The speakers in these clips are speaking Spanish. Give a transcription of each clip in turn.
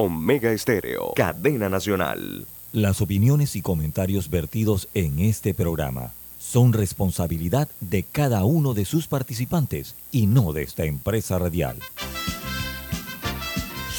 Omega Estéreo, cadena nacional. Las opiniones y comentarios vertidos en este programa son responsabilidad de cada uno de sus participantes y no de esta empresa radial.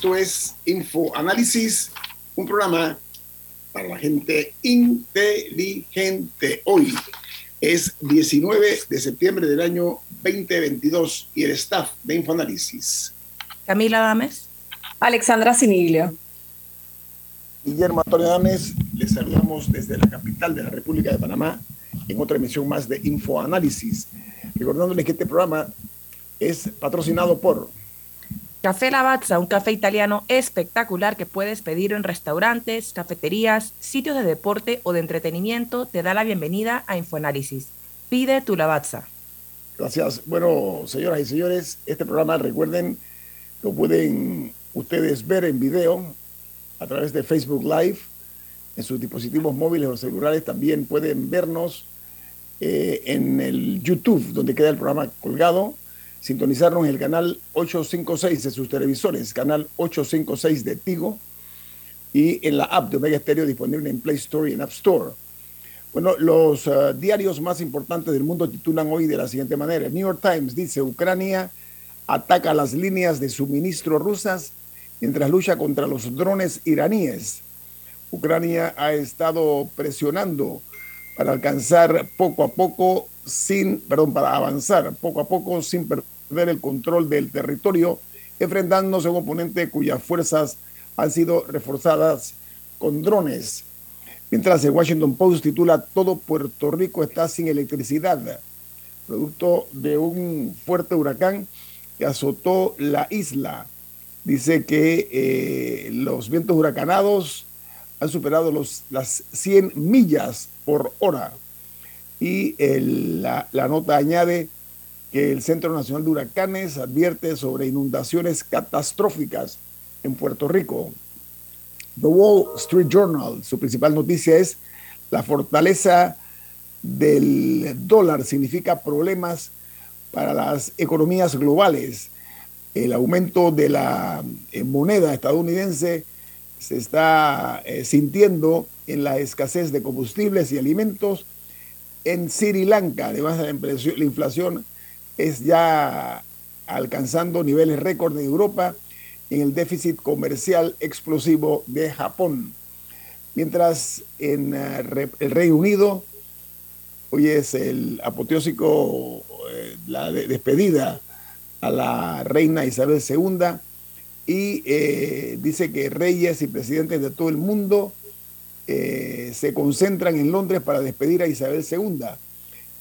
Esto es Info Análisis, un programa para la gente inteligente. Hoy es 19 de septiembre del año 2022 y el staff de Infoanálisis. Camila Dames. Alexandra Siniglio. Guillermo Antonio Dames, les saludamos desde la capital de la República de Panamá en otra emisión más de Infoanálisis. Recordándoles que este programa es patrocinado por Café Lavazza, un café italiano espectacular que puedes pedir en restaurantes, cafeterías, sitios de deporte o de entretenimiento, te da la bienvenida a Infoanálisis. Pide tu Lavazza. Gracias. Bueno, señoras y señores, este programa, recuerden, lo pueden ustedes ver en video a través de Facebook Live, en sus dispositivos móviles o celulares. También pueden vernos eh, en el YouTube, donde queda el programa colgado sintonizarnos en el canal 856 de sus televisores, canal 856 de Tigo, y en la app de Omega Stereo disponible en Play Store y en App Store. Bueno, los uh, diarios más importantes del mundo titulan hoy de la siguiente manera. New York Times dice, Ucrania ataca las líneas de suministro rusas mientras lucha contra los drones iraníes. Ucrania ha estado presionando para alcanzar poco a poco sin, perdón, para avanzar poco a poco sin perder el control del territorio, enfrentándose a un oponente cuyas fuerzas han sido reforzadas con drones. Mientras el Washington Post titula Todo Puerto Rico está sin electricidad, producto de un fuerte huracán que azotó la isla. Dice que eh, los vientos huracanados han superado los, las 100 millas por hora y la, nota añade que el Centro Nacional de Huracanes advierte sobre inundaciones catastróficas en Puerto Rico. The Wall Street Journal, su principal noticia es la fortaleza del dólar significa problemas para las economías globales. El aumento de la moneda estadounidense se está eh, sintiendo en la escasez de combustibles y alimentos en Sri Lanka, además de la inflación, es ya alcanzando niveles récord en Europa en el déficit comercial explosivo de Japón. Mientras en eh, el Reino Unido, hoy es el apoteósico, eh, la despedida a la reina Isabel II, y eh, dice que reyes y presidentes de todo el mundo eh, se concentran en Londres para despedir a Isabel II.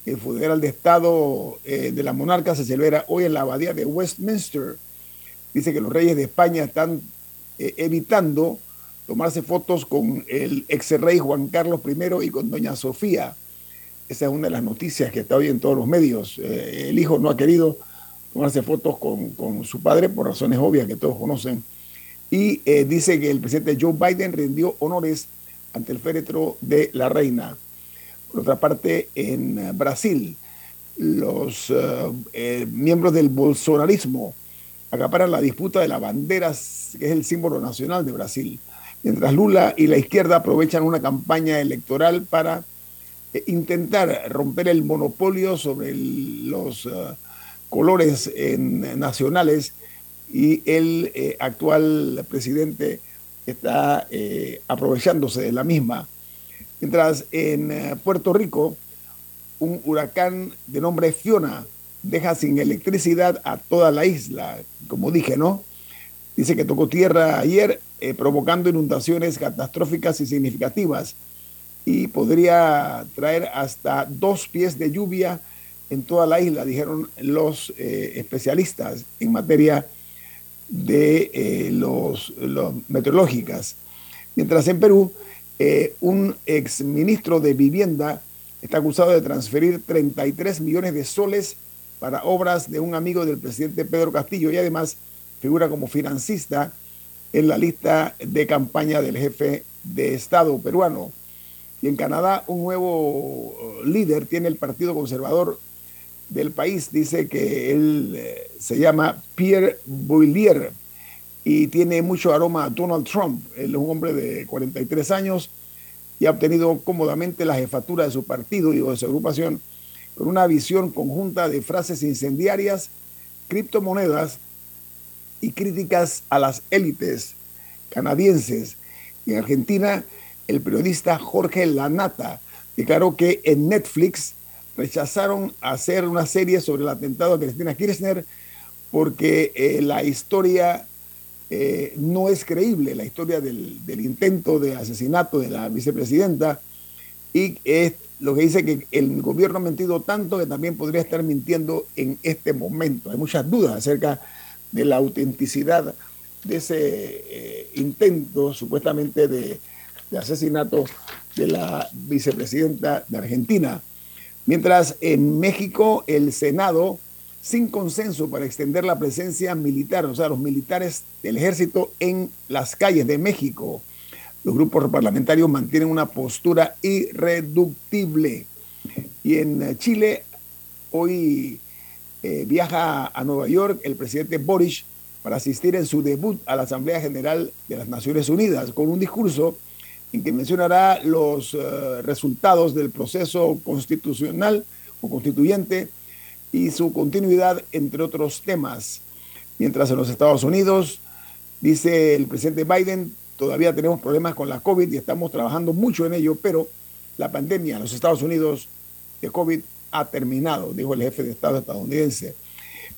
El funeral de Estado eh, de la monarca se celebra hoy en la abadía de Westminster. Dice que los reyes de España están evitando tomarse fotos con el ex rey Juan Carlos I y con doña Sofía. Esa es una de las noticias que está hoy en todos los medios. el hijo no ha querido tomarse fotos con, con, su padre por razones obvias que todos conocen. Y dice que el presidente Joe Biden rindió honores ante el féretro de la reina. Por otra parte, en Brasil, los eh, eh, miembros del bolsonarismo acaparan la disputa de la bandera, que es el símbolo nacional de Brasil, mientras Lula y la izquierda aprovechan una campaña electoral para eh, intentar romper el monopolio sobre los colores nacionales y el actual presidente está eh, aprovechándose de la misma. Mientras en eh, Puerto Rico, un huracán de nombre Fiona deja sin electricidad a toda la isla, como dije, ¿no? Dice que tocó tierra ayer, eh, provocando inundaciones catastróficas y significativas y podría traer hasta dos pies de lluvia en toda la isla, dijeron los especialistas en materia de eh, los, meteorológicas. Mientras en Perú, eh, un exministro de Vivienda está acusado de transferir 33 millones de soles para obras de un amigo del presidente Pedro Castillo y además figura como financista en la lista de campaña del jefe de Estado peruano. Y en Canadá, un nuevo líder tiene el Partido Conservador del país. Dice que él eh, se llama Pierre Bouillier y tiene mucho aroma a Donald Trump. Él es un hombre de 43 años y ha obtenido cómodamente la jefatura de su partido y de su agrupación con una visión conjunta de frases incendiarias, criptomonedas y críticas a las élites canadienses. En Argentina, el periodista Jorge Lanata declaró que en Netflix rechazaron hacer una serie sobre el atentado a Cristina Kirchner porque eh, la historia eh, no es creíble, la historia del, intento de asesinato de la vicepresidenta y es lo que dice que el gobierno ha mentido tanto que también podría estar mintiendo en este momento. Hay muchas dudas acerca de la autenticidad de ese eh, intento supuestamente de asesinato de la vicepresidenta de Argentina. Mientras en México el Senado, sin consenso para extender la presencia militar, o sea, los militares del ejército en las calles de México, los grupos parlamentarios mantienen una postura irreductible. Y en Chile, hoy eh, viaja a Nueva York el presidente Boris para asistir en su debut a la Asamblea General de las Naciones Unidas con un discurso en que mencionará los eh, resultados del proceso constitucional o constituyente y su continuidad, entre otros temas. Mientras en los Estados Unidos, dice el presidente Biden, todavía tenemos problemas con la COVID y estamos trabajando mucho en ello, pero la pandemia en los Estados Unidos de COVID ha terminado, dijo el jefe de Estado estadounidense.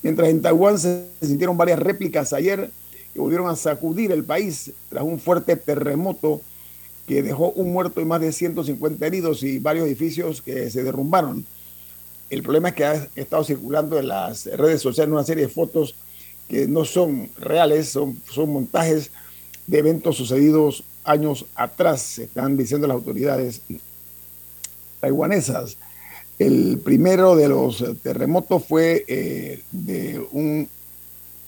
Mientras en Taiwán se sintieron varias réplicas ayer que volvieron a sacudir el país tras un fuerte terremoto dejó un muerto y más de 150 heridos y varios edificios que se derrumbaron. El problema es que ha estado circulando en las redes sociales una serie de fotos que no son reales, son, son montajes de eventos sucedidos años atrás, están diciendo las autoridades taiwanesas. El primero de los terremotos fue eh, de un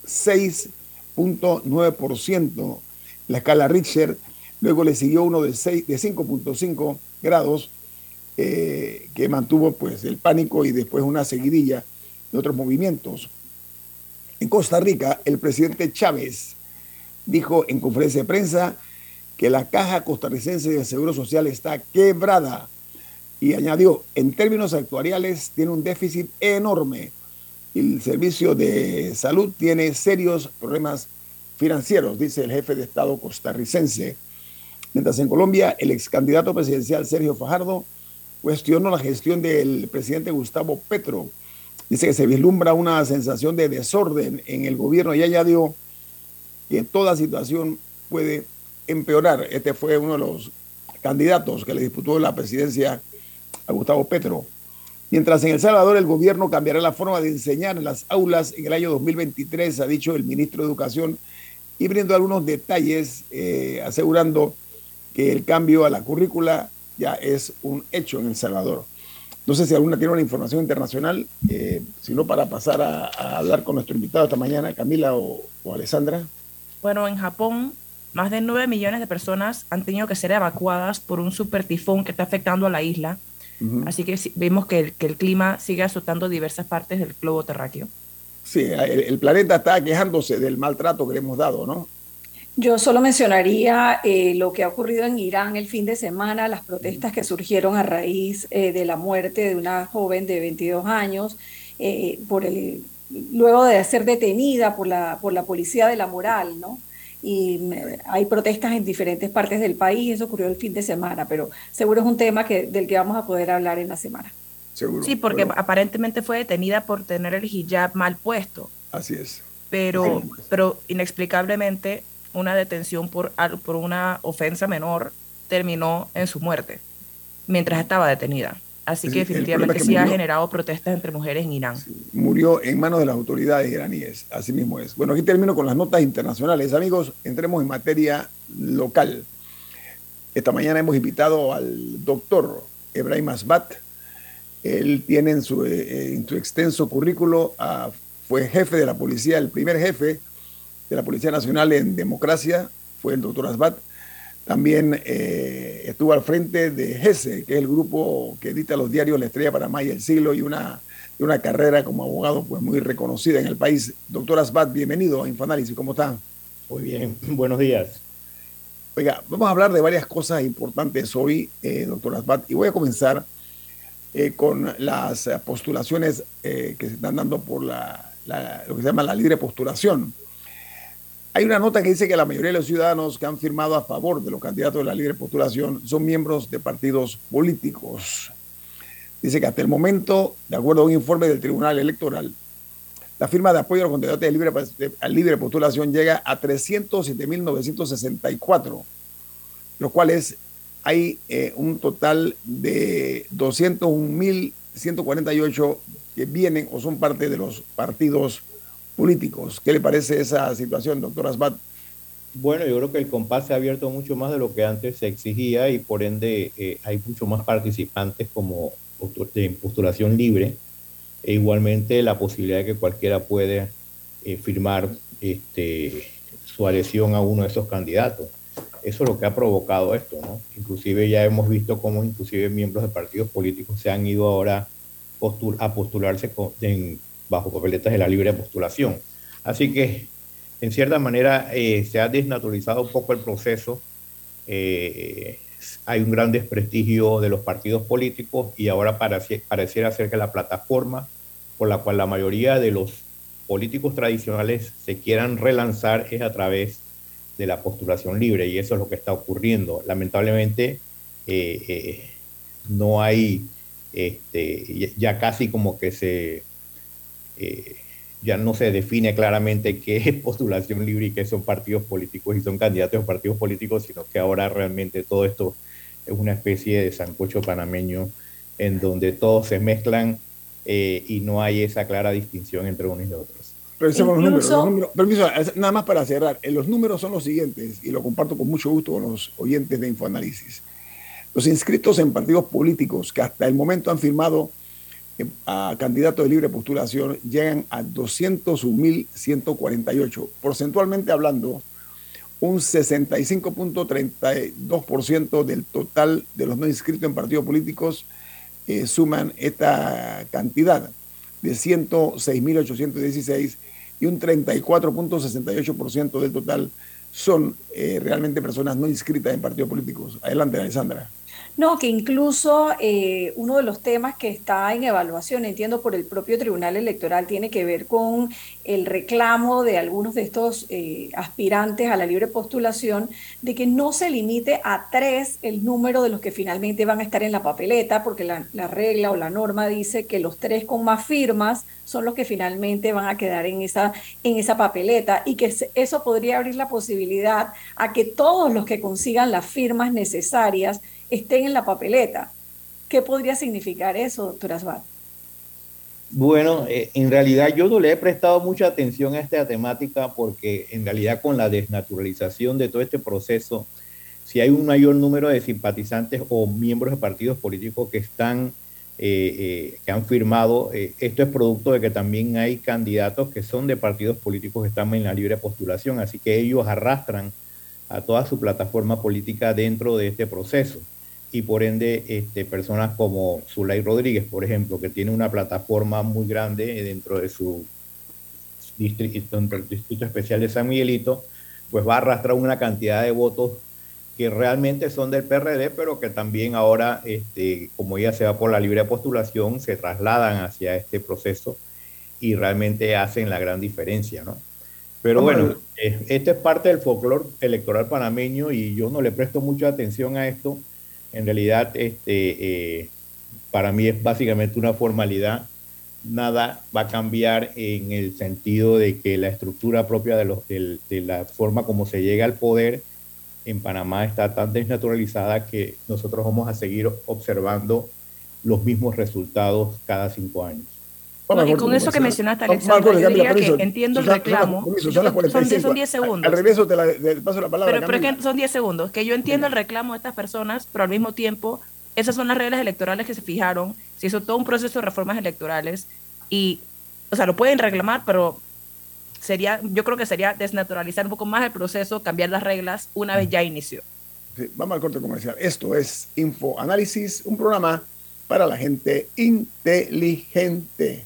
6.9%, la escala Richter, Luego le siguió uno de, de 5.5 grados eh, que mantuvo pues, el pánico y después una seguidilla de otros movimientos. En Costa Rica, el presidente Chávez dijo en conferencia de prensa que la caja costarricense de Seguro Social está quebrada y añadió, en términos actuariales, tiene un déficit enorme. El servicio de salud tiene serios problemas financieros, dice el jefe de Estado costarricense. Mientras en Colombia, el ex candidato presidencial Sergio Fajardo cuestionó la gestión del presidente Gustavo Petro. Dice que se vislumbra una sensación de desorden en el gobierno y añadió que toda situación puede empeorar. Este fue uno de los candidatos que le disputó la presidencia a Gustavo Petro. Mientras en El Salvador el gobierno cambiará la forma de enseñar en las aulas en el año 2023, ha dicho el ministro de Educación, y brindó algunos detalles eh, asegurando que el cambio a la currícula ya es un hecho en El Salvador. No sé si alguna tiene una información internacional, eh, sino para pasar a, hablar con nuestro invitado esta mañana, Camila o, Alessandra. Bueno, en Japón, más de 9 millones de personas han tenido que ser evacuadas por un super tifón que está afectando a la isla. Así que vemos que el, que el, clima sigue azotando diversas partes del globo terráqueo. Sí, el planeta está quejándose del maltrato que le hemos dado, ¿no? Yo solo mencionaría eh, lo que ha ocurrido en Irán el fin de semana, las protestas que surgieron a raíz eh, de la muerte de una joven de 22 años, eh, por el, luego de ser detenida por la, por la policía de la moral, ¿no? y hay protestas en diferentes partes del país, eso ocurrió el fin de semana, pero seguro es un tema que, del que vamos a poder hablar en la semana. Seguro. Sí, porque aparentemente fue detenida por tener el hijab mal puesto. Así es. Pero, pero inexplicablemente una detención por, por una ofensa menor terminó en su muerte mientras estaba detenida. Así que definitivamente sí ha generado protestas entre mujeres en Irán. murió en manos de las autoridades iraníes, así mismo es. Bueno, aquí termino con las notas internacionales. Amigos, entremos en materia local. Esta mañana hemos invitado al doctor Ebrahim Asbat. Él tiene en su, eh, en su extenso currículo, fue jefe de la policía, el primer jefe de la Policía Nacional en democracia, fue el doctor Asbat también eh, estuvo al frente de GESE, que es el grupo que edita los diarios La Estrella Panamá y El Siglo, y una, una carrera como abogado pues, muy reconocida en el país. Doctor Asbat, bienvenido a Infoanálisis, ¿cómo está? Muy bien, buenos días. Oiga, vamos a hablar de varias cosas importantes hoy, eh, doctor Asbat, y voy a comenzar eh, con las postulaciones que se están dando por la, lo que se llama la libre postulación. Hay una nota que dice que la mayoría de los ciudadanos que han firmado a favor de los candidatos de la libre postulación son miembros de partidos políticos. Dice que hasta el momento, de acuerdo a un informe del Tribunal Electoral, la firma de apoyo a los candidatos de libre, libre postulación llega a 307.964, los cuales hay eh, un total de 201.148 que vienen o son parte de los partidos políticos. ¿Qué le parece esa situación, doctor Asbat? Bueno, yo creo que el compás se ha abierto mucho más de lo que antes se exigía y por ende eh, hay mucho más participantes como de postulación libre e igualmente la posibilidad de que cualquiera pueda eh, firmar este, su adhesión a uno de esos candidatos. Eso es lo que ha provocado esto, ¿no? Inclusive ya hemos visto cómo inclusive miembros de partidos políticos se han ido ahora a postularse en bajo papeletas de la libre postulación. Así que, en cierta manera, eh, se ha desnaturalizado un poco el proceso. Eh, hay un gran desprestigio de los partidos políticos y ahora pareciera ser que la plataforma por la cual la mayoría de los políticos tradicionales se quieran relanzar es a través de la postulación libre y eso es lo que está ocurriendo. Lamentablemente eh, no hay, este, ya casi como que se eh, ya no se define claramente qué es postulación libre y qué son partidos políticos y son candidatos a partidos políticos, sino que ahora realmente todo esto es una especie de sancocho panameño en donde todos se mezclan eh, y no hay esa clara distinción entre unos y otros. permiso, nada más para cerrar. Eh, los números son los siguientes y lo comparto con mucho gusto con los oyentes de Infoanálisis. Los inscritos en partidos políticos que hasta el momento han firmado a candidatos de libre postulación llegan a 201.148. Porcentualmente hablando, un 65.32% del total de los no inscritos en partidos políticos eh, suman esta cantidad de 106.816 y un 34.68% del total son eh, realmente personas no inscritas en partidos políticos. Adelante, Alessandra. No, que incluso eh, uno de los temas que está en evaluación, entiendo por el propio Tribunal Electoral, tiene que ver con el reclamo de algunos de estos eh, aspirantes a la libre postulación de que no se limite a tres el número de los que finalmente van a estar en la papeleta, porque la, la regla o la norma dice que los tres con más firmas son los que finalmente van a quedar en esa, en esa papeleta y que eso podría abrir la posibilidad a que todos los que consigan las firmas necesarias estén en la papeleta. ¿Qué podría significar eso, doctora Asbat? Bueno, eh, en realidad yo no le he prestado mucha atención a esta temática porque en realidad con la desnaturalización de todo este proceso, si hay un mayor número de simpatizantes o miembros de partidos políticos que están, eh, eh, que han firmado, esto es producto de que también hay candidatos que son de partidos políticos que están en la libre postulación, así que ellos arrastran a toda su plataforma política dentro de este proceso y por ende este, personas como Zulay Rodríguez, por ejemplo, que tiene una plataforma muy grande dentro de su distrito, el distrito especial de San Miguelito, pues va a arrastrar una cantidad de votos que realmente son del PRD, pero que también ahora, este, como ella se va por la libre postulación, se trasladan hacia este proceso y realmente hacen la gran diferencia, ¿no? Pero bueno, esto es parte del folclore electoral panameño y yo no le presto mucha atención a esto. En realidad, este, eh, para mí es básicamente una formalidad. Nada va a cambiar en el sentido de que la estructura propia de, los, de, de la forma como se llega al poder en Panamá está tan desnaturalizada que nosotros vamos a seguir observando los mismos resultados cada cinco años. Y con eso que mencionaste, Alexandra, yo diría que entiendo el reclamo. son 10 segundos. Al regreso te, la, paso la palabra. Pero, pero es que son 10 segundos. Que yo entiendo el reclamo de estas personas, pero al mismo tiempo, esas son las reglas electorales que se fijaron. Se hizo todo un proceso de reformas electorales y, o sea, lo pueden reclamar, pero sería, yo creo que sería desnaturalizar un poco más el proceso, cambiar las reglas una vez ya inició. vamos al corte comercial. Esto es Info Análisis, un programa para la gente inteligente.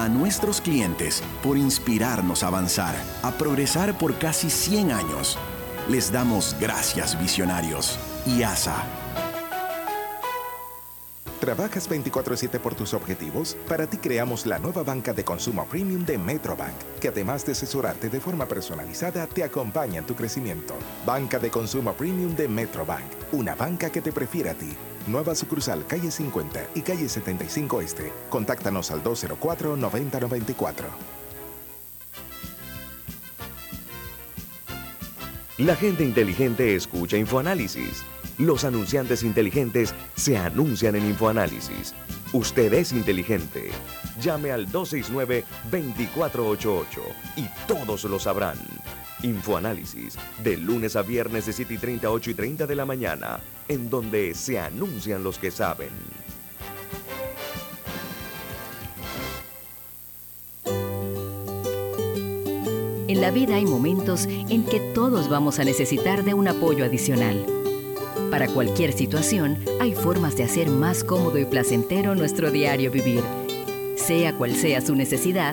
A nuestros clientes por inspirarnos a avanzar, a progresar por casi 100 años, les damos gracias visionarios y ASA ¿Trabajas 24/7 por tus objetivos? Para ti creamos la nueva banca de consumo premium de Metrobank, que además de asesorarte de forma personalizada, te acompaña en tu crecimiento. Banca de consumo premium de Metrobank, una banca que te prefiere a ti. Nueva sucursal calle 50 y calle 75 Este. Contáctanos al 204-9094. La gente inteligente escucha InfoAnálisis los anunciantes inteligentes se anuncian en InfoAnálisis. Usted es inteligente. Llame al 269-2488 y todos lo sabrán. Infoanálisis, de lunes a viernes de 7 y 30 a 8 y 30 de la mañana, en donde se anuncian los que saben. En la vida hay momentos en que todos vamos a necesitar de un apoyo adicional. Para cualquier situación, hay formas de hacer más cómodo y placentero nuestro diario vivir. Sea cual sea su necesidad,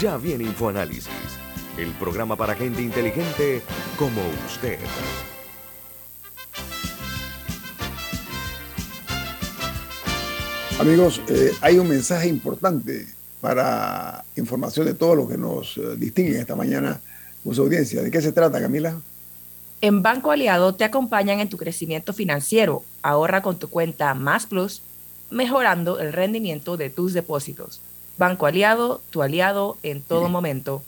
Ya viene InfoAnálisis, el programa para gente inteligente como usted. Amigos, eh, hay un mensaje importante para información de todo lo que nos eh, distingue esta mañana con su audiencia. ¿De qué se trata, Camila? En Banco Aliado te acompañan en tu crecimiento financiero. Ahorra con tu cuenta Más Plus, mejorando el rendimiento de tus depósitos. Banco Aliado, tu aliado en todo momento.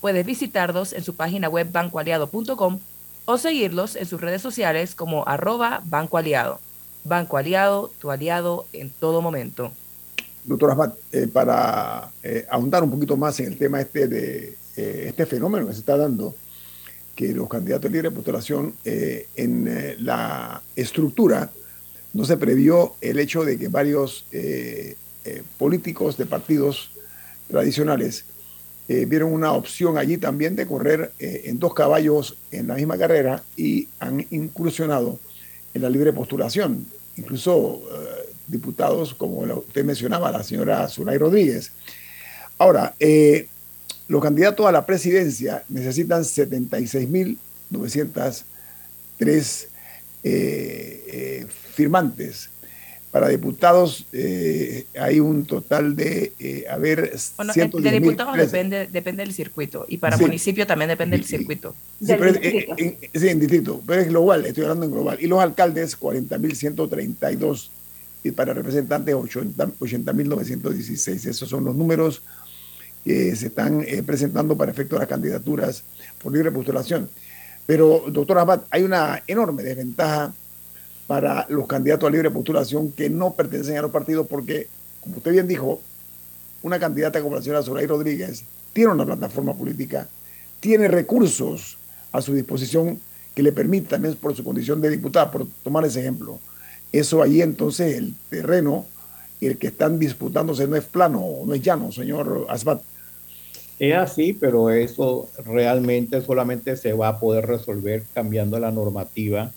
Puedes visitarlos en su página web bancoaliado.com o seguirlos en sus redes sociales como arroba Banco Aliado. Banco Aliado, tu aliado en todo momento. Doctor Asmat, eh, para eh, ahondar un poquito más en el tema este de eh, este fenómeno que se está dando, que los candidatos libres de postulación en la estructura no se previó el hecho de que varios políticos de partidos tradicionales vieron una opción allí también de correr en dos caballos en la misma carrera y han incursionado en la libre postulación, incluso eh, diputados como usted mencionaba, la señora Zulay Rodríguez. Ahora, eh, los candidatos a la presidencia necesitan 76.903 eh, firmantes para diputados eh, hay un total de, eh, a ver, bueno, de diputados depende, depende del circuito y para municipio también depende del circuito. Sí, en, distrito, pero es global, estoy hablando en global. Y los alcaldes, 40.132 y para representantes 80.916. Esos son los números que se están eh, presentando para efecto de las candidaturas por libre postulación. Pero, doctor Abad, hay una enorme desventaja para los candidatos a libre postulación que no pertenecen a los partidos porque, como usted bien dijo, una candidata como la señora Soraya Rodríguez tiene una plataforma política, tiene recursos a su disposición que le permitan, por su condición de diputada, por tomar ese ejemplo. Eso ahí entonces el terreno, el que están disputándose no es plano, no es llano, señor Asbat. Es así, pero eso realmente solamente se va a poder resolver cambiando la normativa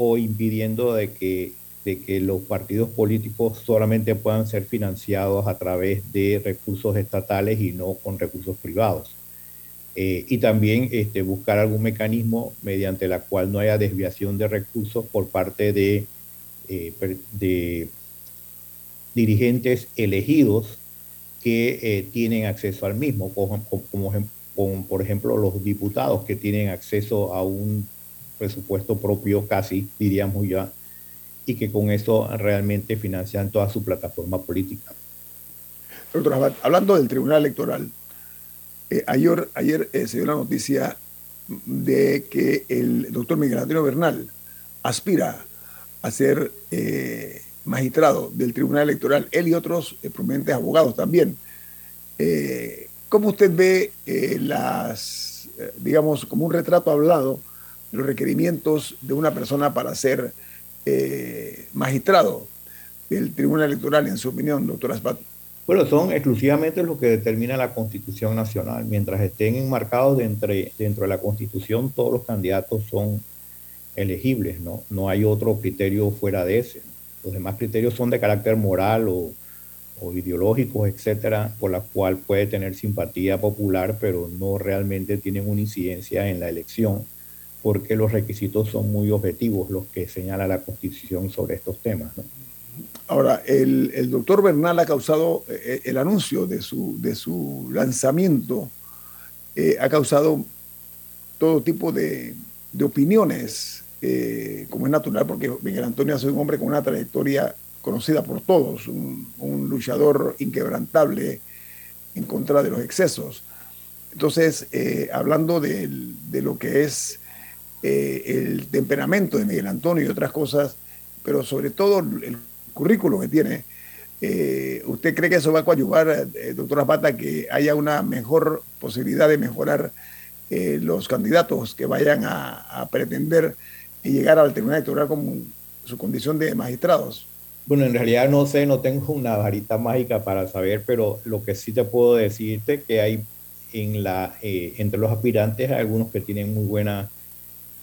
o impidiendo de que, de que los partidos políticos solamente puedan ser financiados a través de recursos estatales y no con recursos privados. Eh, y también este, buscar algún mecanismo mediante la cual no haya desviación de recursos por parte de, eh, de dirigentes elegidos que eh, tienen acceso al mismo, como, como, por ejemplo los diputados que tienen acceso a un presupuesto propio casi, diríamos ya, y que con eso realmente financian toda su plataforma política. Doctor hablando del Tribunal Electoral, eh, ayer, eh, se dio la noticia de que el doctor Miguel Antonio Bernal aspira a ser magistrado del Tribunal Electoral, él y otros eh, prominentes abogados también. Eh, ¿Cómo usted ve eh, las, digamos, como un retrato hablado los requerimientos de una persona para ser magistrado del Tribunal Electoral, en su opinión, doctor Aspat? Bueno, son exclusivamente lo que determina la Constitución Nacional. Mientras estén enmarcados dentro, dentro de la Constitución, todos los candidatos son elegibles, ¿no? No hay otro criterio fuera de ese. Los demás criterios son de carácter moral o, o ideológicos, etcétera, por la cual puede tener simpatía popular, pero no realmente tienen una incidencia en la elección, porque los requisitos son muy objetivos, los que señala la Constitución sobre estos temas. Ahora, el, doctor Bernal ha causado, eh, eh, el anuncio de su, de su lanzamiento eh, ha causado todo tipo de, de opiniones eh, como es natural, porque Miguel Antonio es un hombre con una trayectoria conocida por todos, un, luchador inquebrantable en contra de los excesos. Entonces, eh, hablando de, lo que es eh, el temperamento de Miguel Antonio y otras cosas, pero sobre todo el currículo que tiene, ¿usted cree que eso va a coadyuvar, doctora Pata, que haya una mejor posibilidad de mejorar los candidatos que vayan a, pretender llegar al Tribunal Electoral con su condición de magistrados? Bueno, en realidad no sé, no tengo una varita mágica para saber, pero lo que sí te puedo decirte que hay en la, eh, entre los aspirantes algunos que tienen muy buena,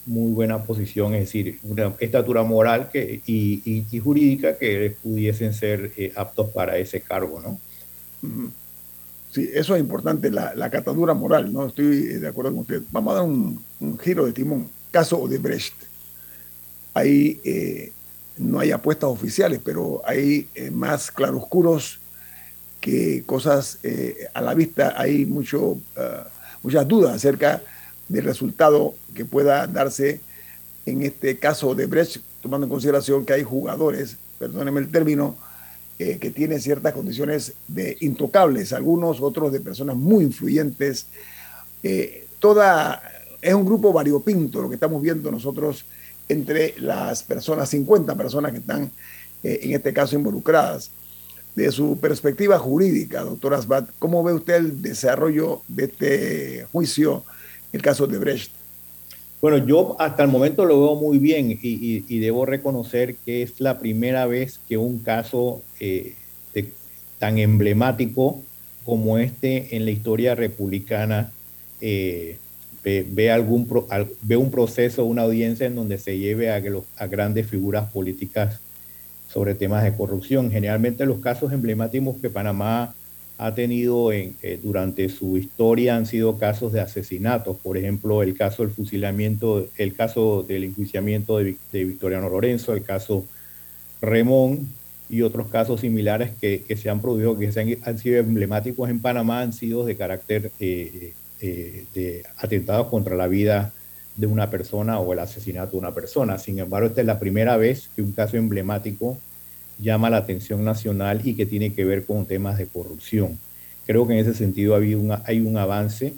muy buena posición, es decir, una estatura moral que, y, jurídica que pudiesen ser eh, aptos para ese cargo, ¿no? Sí, eso es importante, la, la catadura moral, ¿no? Estoy de acuerdo con usted. Vamos a dar un, giro de timón. Caso Odebrecht ahí eh, no hay apuestas oficiales, pero hay eh, más claroscuros que cosas eh, a la vista. Hay mucho, ah, muchas dudas acerca del resultado que pueda darse en este caso de Brecht, tomando en consideración que hay jugadores, perdónenme el término, que tienen ciertas condiciones de intocables, algunos otros de personas muy influyentes. toda es un grupo variopinto lo que estamos viendo nosotros entre las personas, 50 personas que están eh, en este caso involucradas. De su perspectiva jurídica, doctor Asbat, ¿cómo ve usted el desarrollo de este juicio, el caso de Brecht? Bueno, yo hasta el momento lo veo muy bien y, debo reconocer que es la primera vez que un caso eh, tan emblemático como este en la historia republicana eh, ve, algún ve un proceso, una audiencia en donde se lleve a, a grandes figuras políticas sobre temas de corrupción. Generalmente los casos emblemáticos que Panamá ha tenido en, eh, durante su historia han sido casos de asesinatos, por ejemplo, el caso del fusilamiento, el caso del enjuiciamiento de, Victoriano Lorenzo, el caso Remón y otros casos similares que, se han producido, que han, sido emblemáticos en Panamá, han sido de carácter eh, eh, de atentados contra la vida de una persona o el asesinato de una persona. Sin embargo, esta es la primera vez que un caso emblemático llama la atención nacional y que tiene que ver con temas de corrupción. Creo que en ese sentido hay, un avance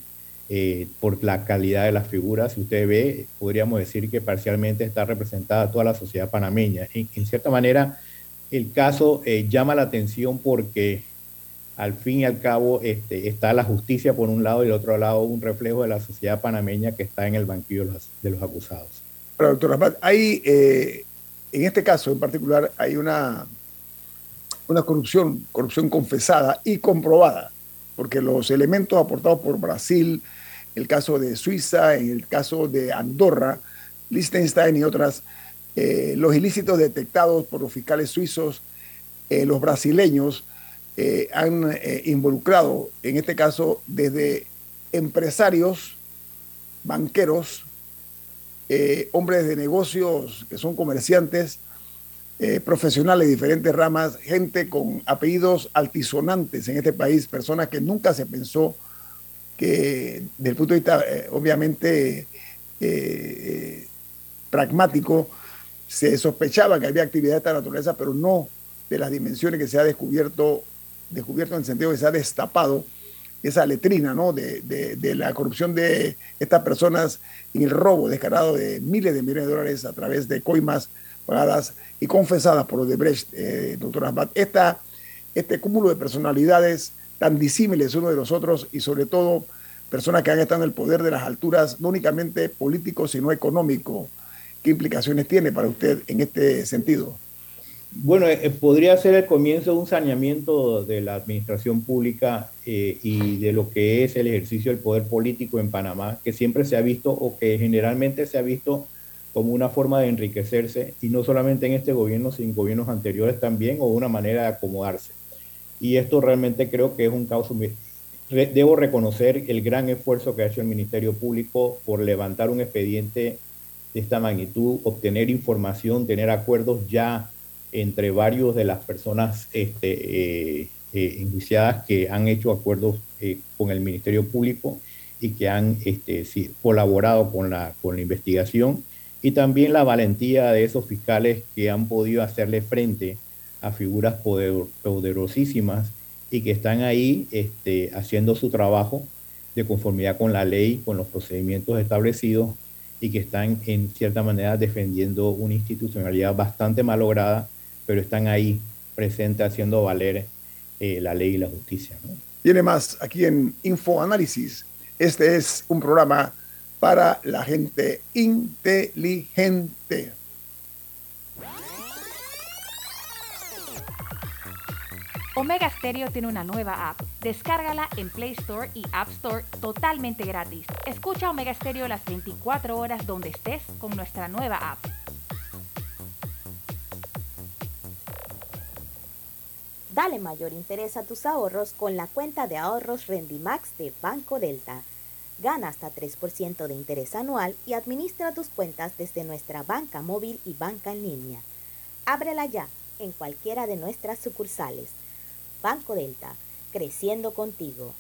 eh, por la calidad de las figuras. Si usted ve, podríamos decir que parcialmente está representada toda la sociedad panameña. En, cierta manera, el caso eh, llama la atención porque al fin y al cabo este, está la justicia por un lado y el otro lado un reflejo de la sociedad panameña que está en el banquillo de los, acusados. Pero, doctor Rabat, hay, eh, en este caso en particular, hay una, una corrupción, corrupción confesada y comprobada, porque los elementos aportados por Brasil, el caso de Suiza, en el caso de Andorra, Liechtenstein y otras, eh, los ilícitos detectados por los fiscales suizos, eh, los brasileños, eh, han involucrado, en este caso, desde empresarios, banqueros, hombres de negocios que son comerciantes, profesionales de diferentes ramas, gente con apellidos altisonantes en este país, personas que nunca se pensó que desde el punto de vista eh, obviamente eh, eh, pragmático, se sospechaba que había actividad de esta naturaleza, pero no de las dimensiones que se ha descubierto, descubierto en el sentido que se ha destapado esa letrina ¿no? de, de, la corrupción de estas personas en el robo descarado de miles de millones de dólares a través de coimas pagadas y confesadas por los de Brecht, eh, doctor Asbat. Esta, este cúmulo de personalidades tan disímiles unos de los otros y sobre todo personas que han estado en el poder de las alturas, no únicamente político, sino económico. ¿Qué implicaciones tiene para usted en este sentido? Bueno, eh, podría ser el comienzo de un saneamiento de la administración pública eh, y de lo que es el ejercicio del poder político en Panamá, que siempre se ha visto o que generalmente se ha visto como una forma de enriquecerse, y no solamente en este gobierno, sino en gobiernos anteriores también, o una manera de acomodarse. Y esto realmente creo que es un caso. Debo reconocer el gran esfuerzo que ha hecho el Ministerio Público por levantar un expediente de esta magnitud, obtener información, tener acuerdos ya entre varios de las personas este, eh, eh que han hecho acuerdos eh, con el Ministerio Público y que han este, colaborado con la, con la investigación y también la valentía de esos fiscales que han podido hacerle frente a figuras poderosísimas y que están ahí este, haciendo su trabajo de conformidad con la ley, con los procedimientos establecidos y que están en cierta manera defendiendo una institucionalidad bastante malograda, pero están ahí presentes haciendo valer eh, la ley y la justicia. ¿no? Tiene más aquí en Infoanálisis. Este es un programa para la gente inteligente. Omega Stereo tiene una nueva app. Descárgala en Play Store y App Store totalmente gratis. Escucha Omega Stereo las 24 horas donde estés con nuestra nueva app. Dale mayor interés a tus ahorros con la cuenta de ahorros Rendimax de Banco Delta. Gana hasta 3% de interés anual y administra tus cuentas desde nuestra banca móvil y banca en línea. Ábrela ya en cualquiera de nuestras sucursales. Banco Delta, creciendo contigo.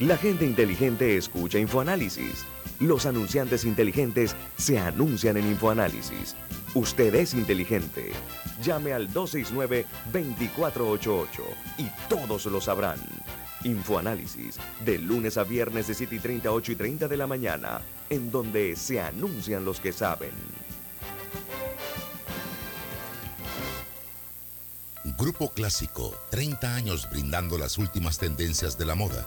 La gente inteligente escucha InfoAnálisis. Los anunciantes inteligentes se anuncian en InfoAnálisis. Usted es inteligente. Llame al 269-2488 y todos lo sabrán. Infoanálisis, de lunes a viernes de 7 y 30, 8 y 30 de la mañana, en donde se anuncian los que saben. Grupo Clásico, 30 años brindando las últimas tendencias de la moda,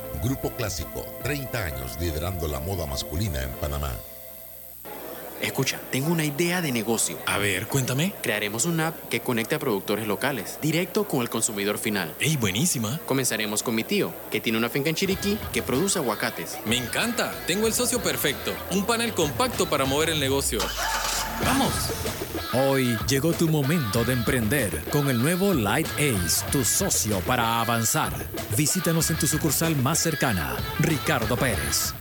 Grupo Clásico, 30 años liderando la moda masculina en Panamá. Escucha, tengo una idea de negocio. A ver, cuéntame. Crearemos una app que conecte a productores locales, directo con el consumidor final. ¡Ey, buenísima! Comenzaremos con mi tío, que tiene una finca en Chiriquí que produce aguacates. Me encanta. Tengo el socio perfecto. Un panel compacto para mover el negocio. ¡Vamos! Hoy llegó tu momento de emprender con el nuevo Light Ace, tu socio para avanzar. Visítanos en tu sucursal más cercana, Ricardo Pérez.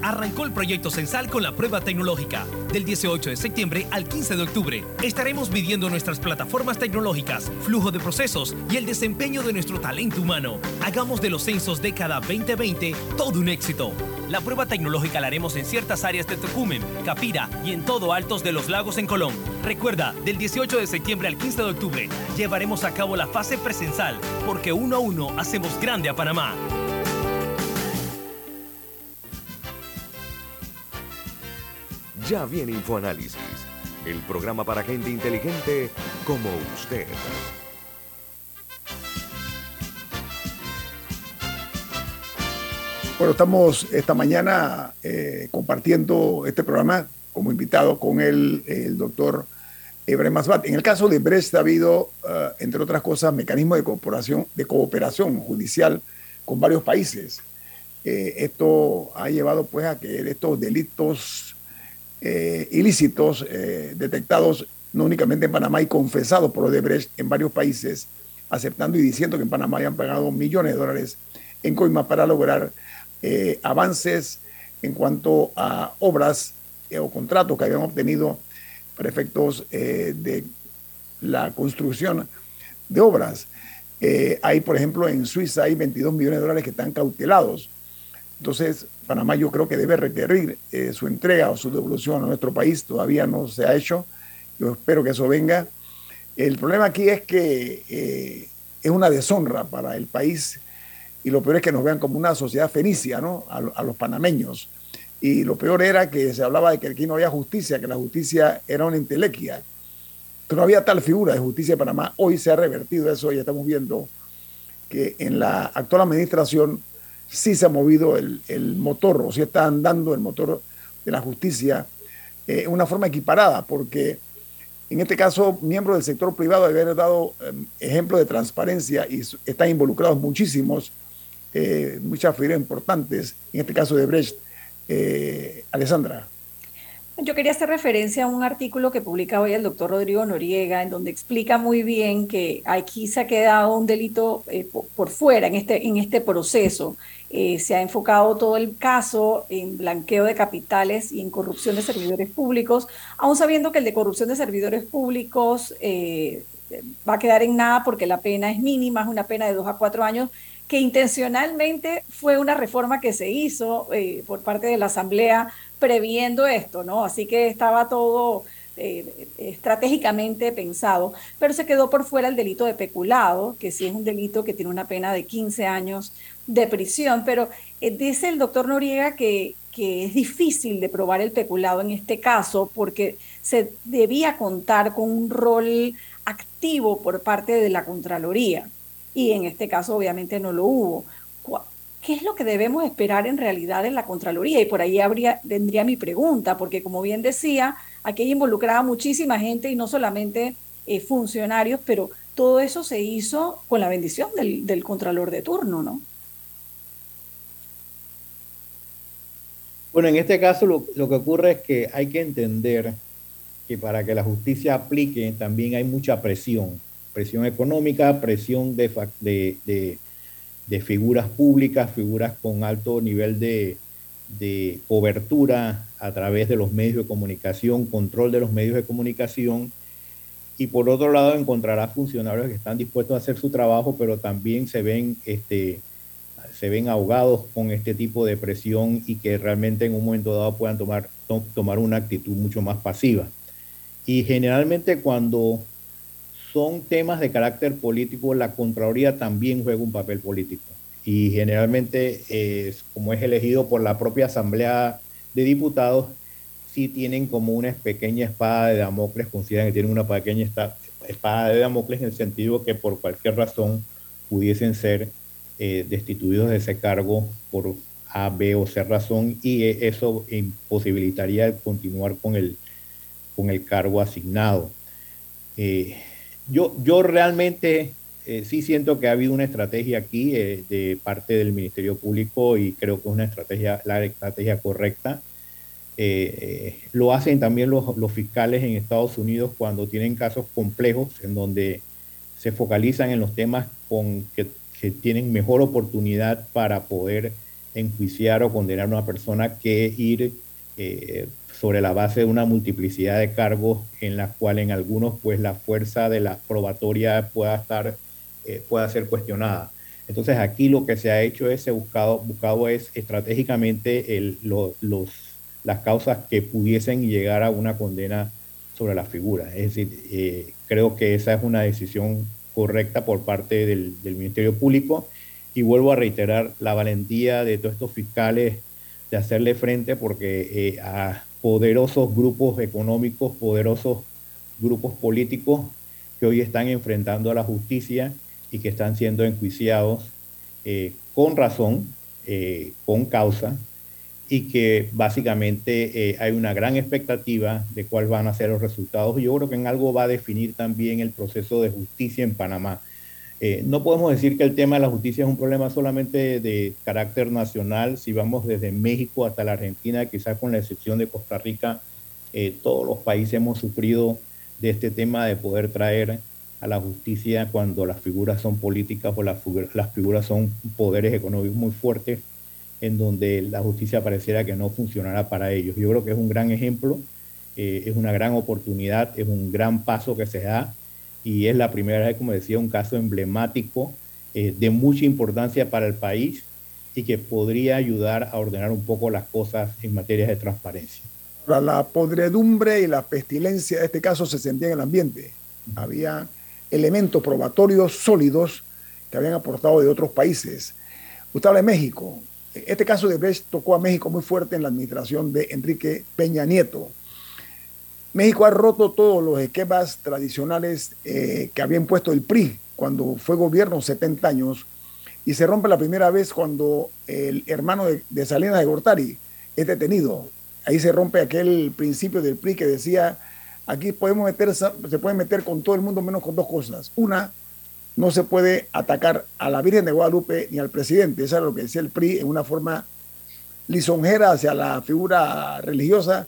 Arrancó el proyecto Censal con la prueba tecnológica. Del 18 de septiembre al 15 de octubre estaremos midiendo nuestras plataformas tecnológicas, flujo de procesos y el desempeño de nuestro talento humano. Hagamos de los censos década 2020 todo un éxito. La prueba tecnológica la haremos en ciertas áreas de Tocumen, Capira y en todo Altos de los Lagos en Colón. Recuerda, del 18 de septiembre al 15 de octubre llevaremos a cabo la fase presencial, porque uno a uno hacemos grande a Panamá. Ya viene InfoAnálisis, el programa para gente inteligente como usted. Bueno, estamos esta mañana eh, compartiendo este programa como invitado con el, doctor Ebrahim Masbat. En el caso de Brecht ha habido, uh, entre otras cosas, mecanismos de cooperación, de cooperación judicial con varios países. Eh, esto ha llevado pues a que estos delitos eh, ilícitos eh, detectados no únicamente en Panamá y confesados por Odebrecht en varios países, aceptando y diciendo que en Panamá hayan pagado millones de dólares en coimas para lograr eh, avances en cuanto a obras eh, o contratos que habían obtenido para efectos eh, de la construcción de obras. Hay, por ejemplo, en Suiza hay 22 millones de dólares que están cautelados. Entonces, Panamá yo creo que debe requerir su entrega o su devolución a nuestro país. Todavía no se ha hecho. Yo espero que eso venga. El problema aquí es que es una deshonra para el país y lo peor es que nos vean como una sociedad fenicia, ¿no? A, los panameños. Y lo peor era que se hablaba de que aquí no había justicia, que la justicia era una intelequia, que no había tal figura de justicia en Panamá. Hoy se ha revertido eso y estamos viendo que en la actual administración sí se ha movido el, motor, o sí está andando el motor de la justicia eh, en una forma equiparada, porque en este caso, miembros del sector privado haber dado eh, ejemplo de transparencia y están involucrados muchísimos, eh, muchas figuras importantes, en este caso de Brecht. Eh, Alessandra. Yo quería hacer referencia a un artículo que publica hoy el doctor Rodrigo Noriega, en donde explica muy bien que aquí se ha quedado un delito eh, por, fuera en este, en este proceso. Eh, se ha enfocado todo el caso en blanqueo de capitales y en corrupción de servidores públicos, aún sabiendo que el de corrupción de servidores públicos va a quedar en nada porque la pena es mínima, es una pena de dos a cuatro años, que intencionalmente fue una reforma que se hizo eh, por parte de la Asamblea previendo esto, ¿no? Así que estaba todo eh, estratégicamente pensado, pero se quedó por fuera el delito de peculado, que sí es un delito que tiene una pena de 15 años de prisión, pero eh, dice el doctor Noriega que, que es difícil de probar el peculado en este caso porque se debía contar con un rol activo por parte de la Contraloría y en este caso obviamente no lo hubo. ¿Qué es lo que debemos esperar en realidad en la Contraloría? Y por ahí habría, vendría mi pregunta, porque como bien decía, aquí involucraba muchísima gente y no solamente eh, funcionarios, pero todo eso se hizo con la bendición del, Contralor de turno, ¿no? Bueno, en este caso lo, lo, que ocurre es que hay que entender que para que la justicia aplique también hay mucha presión, presión económica, presión de, figuras públicas, figuras con alto nivel de, cobertura a través de los medios de comunicación, control de los medios de comunicación. Y por otro lado encontrará funcionarios que están dispuestos a hacer su trabajo, pero también se ven este, se ven ahogados con este tipo de presión y que realmente en un momento dado puedan tomar, to, tomar una actitud mucho más pasiva. Y generalmente cuando son temas de carácter político, la Contraloría también juega un papel político. Y generalmente, eh, como es elegido por la propia Asamblea de Diputados, sí tienen como una pequeña espada de Damocles, consideran que tienen una pequeña espada de Damocles en el sentido que por cualquier razón pudiesen ser eh, destituidos de ese cargo por A, B o C razón y eso imposibilitaría continuar con el, con el cargo asignado. Eh, yo, yo realmente eh, sí siento que ha habido una estrategia aquí eh, de parte del Ministerio Público y creo que es una estrategia, la estrategia correcta. lo hacen también los, los fiscales en Estados Unidos cuando tienen casos complejos en donde se focalizan en los temas con que, que tienen mejor oportunidad para poder enjuiciar o condenar a una persona que ir eh, sobre la base de una multiplicidad de cargos en las cuales en algunos pues la fuerza de la probatoria pueda estar eh, pueda ser cuestionada. Entonces aquí lo que se ha hecho es buscado, buscado es estratégicamente el, los, las causas que pudiesen llegar a una condena sobre la figura. Es decir, eh, creo que esa es una decisión correcta por parte del, del Ministerio Público y vuelvo a reiterar la valentía de todos estos fiscales de hacerle frente porque eh, a poderosos grupos económicos, poderosos grupos políticos que hoy están enfrentando a la justicia y que están siendo enjuiciados eh, con razón, eh, con causa, y que básicamente hay una gran expectativa de cuáles van a ser los resultados. Yo creo que en algo va a definir también el proceso de justicia en Panamá. Eh, no podemos decir que el tema de la justicia es un problema solamente de carácter nacional. Si vamos desde México hasta la Argentina, quizás con la excepción de Costa Rica, eh, todos los países hemos sufrido de este tema de poder traer a la justicia cuando las figuras son políticas o las, figuras son poderes económicos muy fuertes, en donde la justicia pareciera que no funcionará para ellos. Yo creo que es un gran ejemplo, eh, es una gran oportunidad, es un gran paso que se da y es la primera vez, como decía, un caso emblemático eh, de mucha importancia para el país y que podría ayudar a ordenar un poco las cosas en materia de transparencia. La podredumbre y la pestilencia de este caso se sentía en el ambiente. Había elementos probatorios sólidos que habían aportado de otros países. Usted habla de México. Este caso de Brecht tocó a México muy fuerte en la administración de Enrique Peña Nieto México ha roto todos los esquemas tradicionales eh, que había impuesto el PRI cuando fue gobierno 70 años y se rompe la primera vez cuando el hermano de, Salinas de Gortari es detenido. Ahí se rompe aquel principio del PRI que decía, aquí podemos meter, se puede meter con todo el mundo menos con dos cosas. Una, no se puede atacar a la Virgen de Guadalupe ni al presidente. Eso era lo que decía el PRI en una forma lisonjera hacia la figura religiosa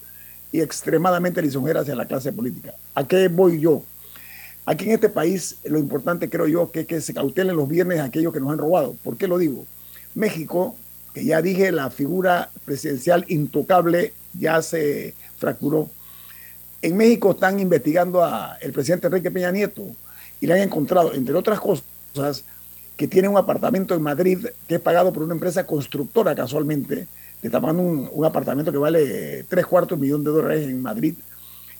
y extremadamente lisonjera hacia la clase política. ¿A qué voy yo? Aquí en este país lo importante creo yo que es que se cautelen los viernes aquellos que nos han robado. ¿Por qué lo digo? México, que ya dije, la figura presidencial intocable ya se fracturó. En México están investigando al presidente Enrique Peña Nieto y le han encontrado, entre otras cosas, que tiene un apartamento en Madrid que es pagado por una empresa constructora casualmente, le está pagando un, apartamento que vale tres cuartos de millón de dólares en Madrid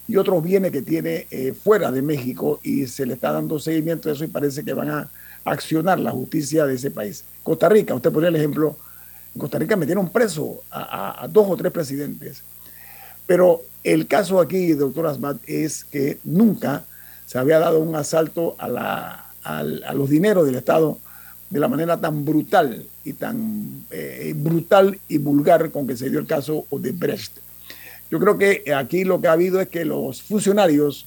y otros bienes que tiene eh, fuera de México y se le está dando seguimiento a eso y parece que van a accionar la justicia de ese país. Costa Rica, usted ponía el ejemplo, en Costa Rica metieron preso a, dos o tres presidentes, pero el caso aquí, doctor Asmat, es que nunca se había dado un asalto a, la, a los dineros del Estado de la manera tan brutal y tan eh, brutal y vulgar con que se dio el caso de Brecht. Yo creo que aquí lo que ha habido es que los funcionarios,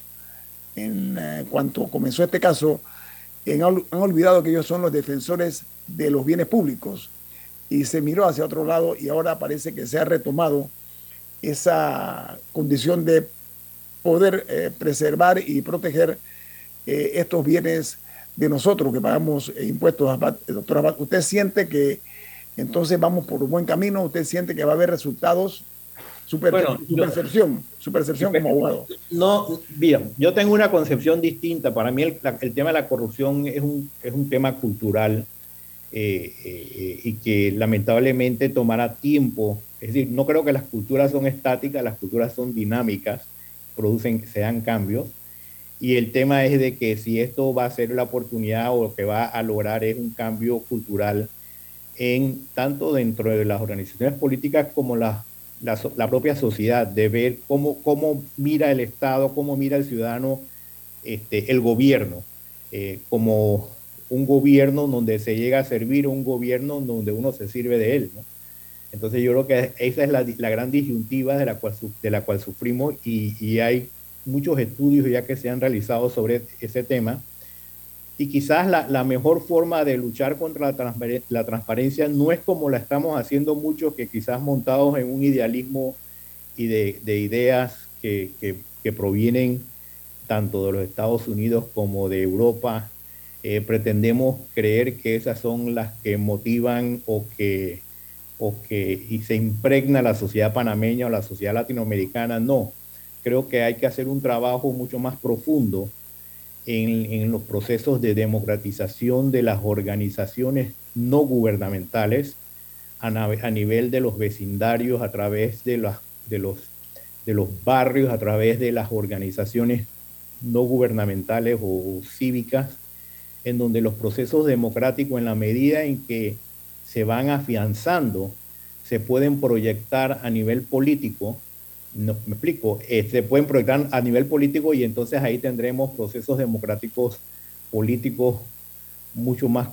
en eh, cuanto comenzó este caso, han, olvidado que ellos son los defensores de los bienes públicos y se miró hacia otro lado y ahora parece que se ha retomado esa condición de poder eh, preservar y proteger estos bienes de nosotros que pagamos eh, impuestos, doctora Abad, ¿usted siente que entonces vamos por un buen camino? ¿Usted siente que va a haber resultados? Su, percepción, su percepción como abogado. No, bien, yo tengo una concepción distinta. Para mí el, tema de la corrupción es un, es un tema cultural eh, eh, y que lamentablemente tomará tiempo. Es decir, no creo que las culturas son estáticas, las culturas son dinámicas, producen, se dan cambios. Y el tema es de que si esto va a ser la oportunidad o lo que va a lograr es un cambio cultural en tanto dentro de las organizaciones políticas como la, la, propia sociedad, de ver cómo, cómo mira el Estado, cómo mira el ciudadano este, el gobierno, eh, como un gobierno donde se llega a servir, un gobierno donde uno se sirve de él. Entonces yo creo que esa es la, la gran disyuntiva de la cual, de la cual sufrimos y, y hay muchos estudios ya que se han realizado sobre ese tema. Y quizás la, mejor forma de luchar contra la, transparencia no es como la estamos haciendo muchos que quizás montados en un idealismo y de, ideas que, que, provienen tanto de los Estados Unidos como de Europa, eh, pretendemos creer que esas son las que motivan o que, o que y se impregna la sociedad panameña o la sociedad latinoamericana. No, creo que hay que hacer un trabajo mucho más profundo en, en los procesos de democratización de las organizaciones no gubernamentales a, a nivel de los vecindarios, a través de, las, de, los, de los barrios, a través de las organizaciones no gubernamentales o cívicas, en donde los procesos democráticos, en la medida en que se van afianzando, se pueden proyectar a nivel político. No, me explico, se pueden proyectar a nivel político y entonces ahí tendremos procesos democráticos políticos mucho más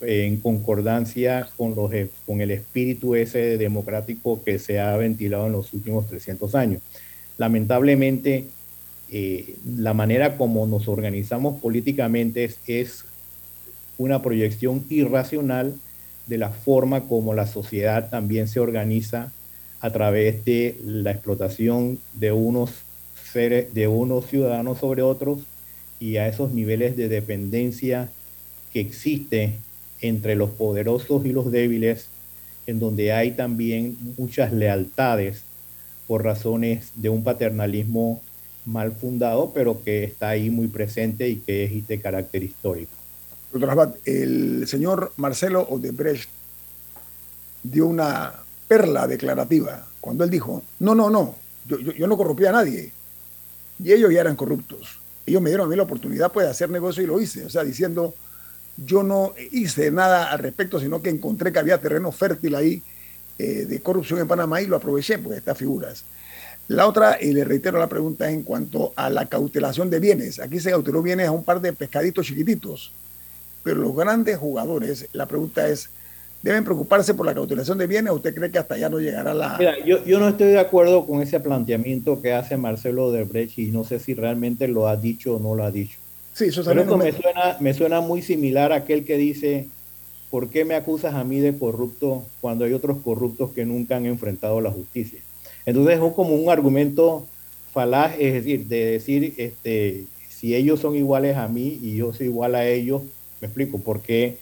en concordancia con, los, eh, con el espíritu ese democrático que se ha ventilado en los últimos 300 años. Lamentablemente, eh, la manera como nos organizamos políticamente es, una proyección irracional de la forma como la sociedad también se organiza a través de la explotación de unos seres, de unos ciudadanos sobre otros y a esos niveles de dependencia que existe entre los poderosos y los débiles, en donde hay también muchas lealtades por razones de un paternalismo mal fundado, pero que está ahí muy presente y que es de carácter histórico. El señor Marcelo Odebrecht dio una perla declarativa cuando él dijo, no, no, no, yo, yo, no corrompí a nadie. Y ellos ya eran corruptos. Ellos me dieron a mí la oportunidad pues, de hacer negocio y lo hice. O sea, diciendo, yo no hice nada al respecto, sino que encontré que había terreno fértil ahí eh, de corrupción en Panamá y lo aproveché, pues estas figuras. La otra, y le reitero la pregunta, en cuanto a la cautelación de bienes. Aquí se cauteló bienes a un par de pescaditos chiquititos, pero los grandes jugadores, la pregunta es, ¿deben preocuparse por la cautelación de bienes o usted cree que hasta allá no llegará la... Mira, yo, yo no estoy de acuerdo con ese planteamiento que hace Marcelo Debrecht y no sé si realmente lo ha dicho o no lo ha dicho. Sí, eso Pero esto me suena, me suena muy similar a aquel que dice, ¿por qué me acusas a mí de corrupto cuando hay otros corruptos que nunca han enfrentado la justicia? Entonces es como un argumento falaz, es decir, de decir, este, si ellos son iguales a mí y yo soy igual a ellos, me explico, ¿por qué,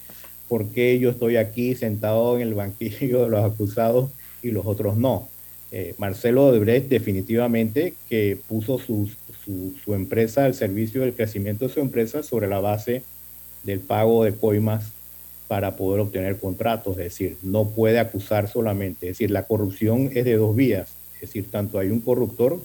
por qué yo estoy aquí sentado en el banquillo de los acusados y los otros no? Eh, Marcelo Odebrecht definitivamente que puso sus su, empresa al servicio del crecimiento de su empresa sobre la base del pago de coimas para poder obtener contratos. Es decir, no puede acusar solamente. Es decir, la corrupción es de dos vías. Es decir, tanto hay un corruptor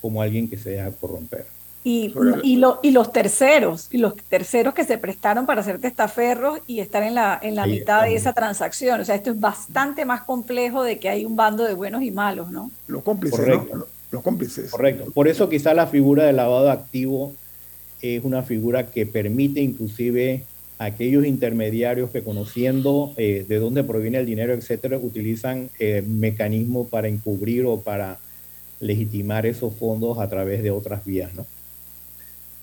como alguien que se deja corromper. Y, y, los terceros, y los terceros que se prestaron para hacer testaferros y estar en la, en la mitad de esa transacción. O sea, esto es bastante más complejo de que hay un bando de buenos y malos, ¿no? Los cómplices, Correcto los cómplices. Correcto. Por eso quizá la figura del lavado activo es una figura que permite inclusive a aquellos intermediarios que conociendo eh, de dónde proviene el dinero, etcétera, utilizan eh, mecanismos para encubrir o para legitimar esos fondos a través de otras vías, ¿no?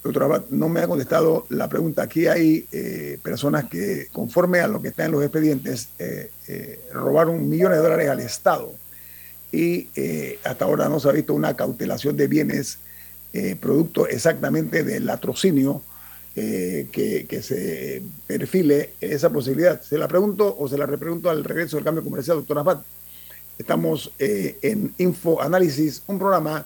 Doctor Abad, no me ha contestado la pregunta. Aquí hay eh, personas que, conforme a lo que está en los expedientes, robaron millones de dólares al Estado y eh, hasta ahora no se ha visto una cautelación de bienes eh, producto exactamente del latrocinio eh, que, se perfile esa posibilidad. Se la pregunto o se la repregunto al regreso del cambio comercial, doctor Abad. Estamos en Info Análisis, un programa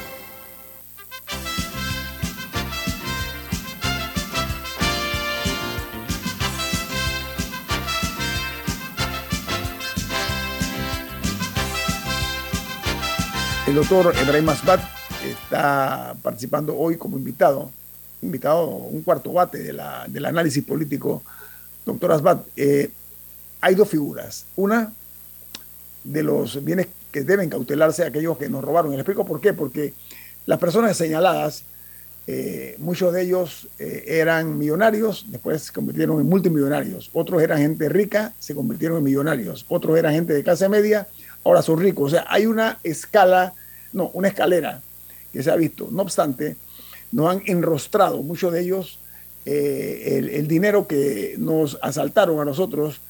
El doctor Ebrahim Asbat está participando hoy como invitado, invitado un cuarto bate de la, del análisis político. Doctor Asbat, eh, hay dos figuras. Una de los bienes que deben cautelarse aquellos que nos robaron. Le explico por qué. Porque las personas señaladas, eh, muchos de ellos eh, eran millonarios, después se convirtieron en multimillonarios. Otros eran gente rica, se convirtieron en millonarios. Otros eran gente de clase media, ahora son ricos. O sea, hay una escala, no, una escalera que se ha visto. No obstante, nos han enrostrado muchos de ellos eh, el, dinero que nos asaltaron a nosotros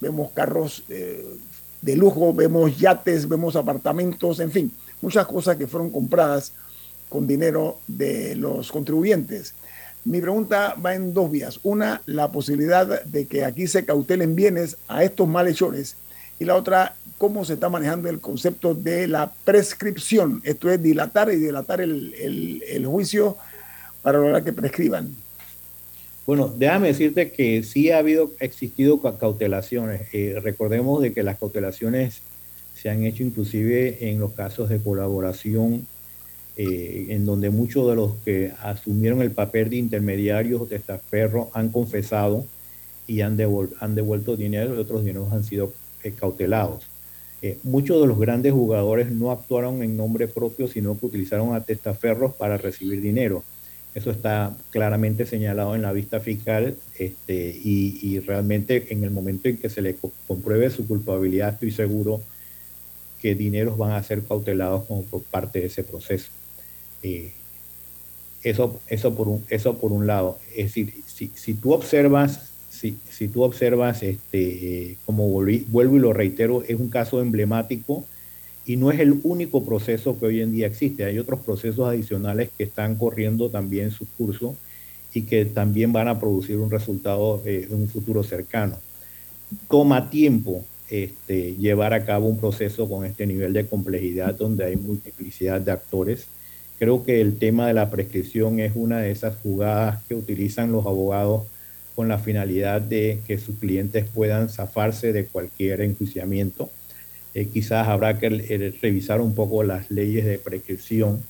vemos carros eh, de lujo, vemos yates, vemos apartamentos, en fin, muchas cosas que fueron compradas con dinero de los contribuyentes. Mi pregunta va en dos vías. Una, la posibilidad de que aquí se cautelen bienes a estos malhechores. Y la otra, cómo se está manejando el concepto de la prescripción. Esto es dilatar y dilatar el, juicio para lograr que prescriban. Bueno, déjame decirte que sí ha habido, existido cautelaciones. Eh, recordemos de que las cautelaciones se han hecho inclusive en los casos de colaboración, eh, en donde muchos de los que asumieron el papel de intermediarios de estaferro han confesado y han, han devuelto dinero y otros dineros han sido eh, cautelados. Muchos de los grandes jugadores no actuaron en nombre propio, sino que utilizaron a testaferros para recibir dinero. Eso está claramente señalado en la vista fiscal este, y, realmente en el momento en que se le compruebe su culpabilidad, estoy seguro que dineros van a ser cautelados como por parte de ese proceso. Eh, eso, eso, por un, eso por un lado. Es decir, si tú observas, si, si tú observas, este, como vuelvo y lo reitero, es un caso emblemático y no es el único proceso que hoy en día existe. Hay otros procesos adicionales que están corriendo también su curso y que también van a producir un resultado eh, en un futuro cercano. Toma tiempo este, llevar a cabo un proceso con este nivel de complejidad donde hay multiplicidad de actores. Creo que el tema de la prescripción es una de esas jugadas que utilizan los abogados con la finalidad de que sus clientes puedan zafarse de cualquier enjuiciamiento eh, quizás habrá que eh, revisar un poco las leyes de prescripción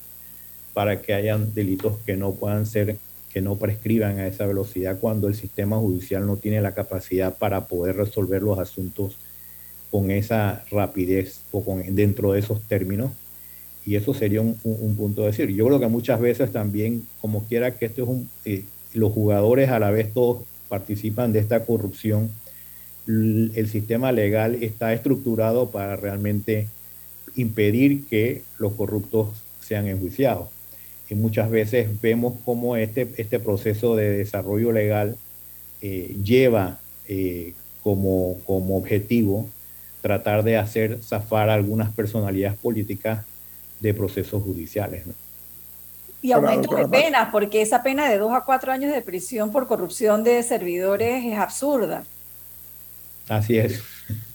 para que hayan delitos que no puedan ser, que no prescriban a esa velocidad cuando el sistema judicial no tiene la capacidad para poder resolver los asuntos con esa rapidez o con, dentro de esos términos. Y eso sería un, punto de decir. Yo creo que muchas veces también, como quiera que esto es un, eh, los jugadores a la vez todos participan de esta corrupción el sistema legal está estructurado para realmente impedir que los corruptos sean enjuiciados. Y muchas veces vemos cómo este, este proceso de desarrollo legal eh, lleva eh, como, como objetivo tratar de hacer zafar algunas personalidades políticas de procesos judiciales. Y aumento de penas, porque esa pena de dos a cuatro años de prisión por corrupción de servidores es absurda. Así es.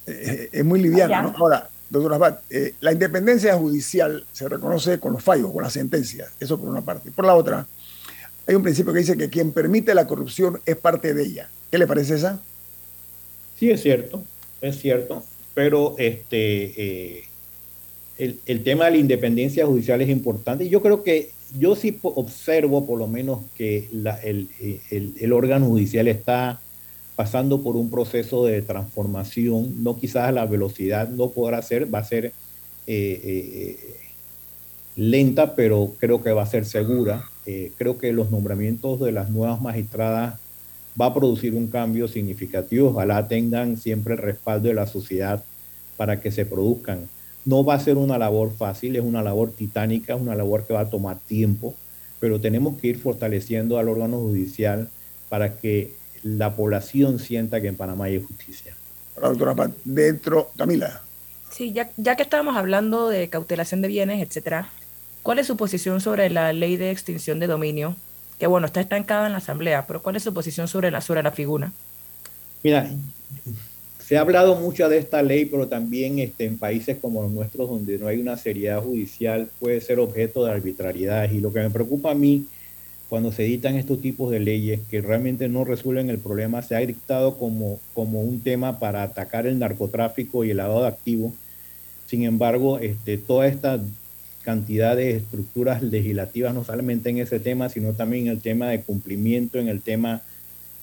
Eh, es muy liviana, ¿no? Ahora, doctor Abad, eh, la independencia judicial se reconoce con los fallos, con las sentencias, eso por una parte. Por la otra, hay un principio que dice que quien permite la corrupción es parte de ella. ¿Qué le parece esa? Sí, es cierto, es cierto, pero este, eh, el, tema de la independencia judicial es importante y yo creo que yo sí observo por lo menos que el, el órgano judicial está pasando por un proceso de transformación, no quizás la velocidad no podrá ser, va a ser lenta, pero creo que va a ser segura. creo que los nombramientos de las nuevas magistradas va a producir un cambio significativo. Ojalá tengan siempre el respaldo de la sociedad para que se produzcan. No va a ser una labor fácil, es una labor titánica, es una labor que va a tomar tiempo, pero tenemos que ir fortaleciendo al órgano judicial para que la población sienta que en Panamá hay justicia. doctora dentro, Camila. Sí, ya, ya que estábamos hablando de cautelación de bienes, etcétera, ¿cuál es su posición sobre la ley de extinción de dominio que bueno, está estancada en la Asamblea, pero ¿cuál es su posición sobre la, sobre la figura? Mira, se ha hablado mucho de esta ley, pero también este, en países como los nuestros, donde no hay una seriedad judicial, puede ser objeto de arbitrariedad. Y lo que me preocupa a mí, cuando se editan estos tipos de leyes que realmente no resuelven el problema, se ha dictado como, como un tema para atacar el narcotráfico y el lavado de activos. Sin embargo, este, toda esta cantidad de estructuras legislativas, no solamente en ese tema, sino también en el tema de cumplimiento, en el tema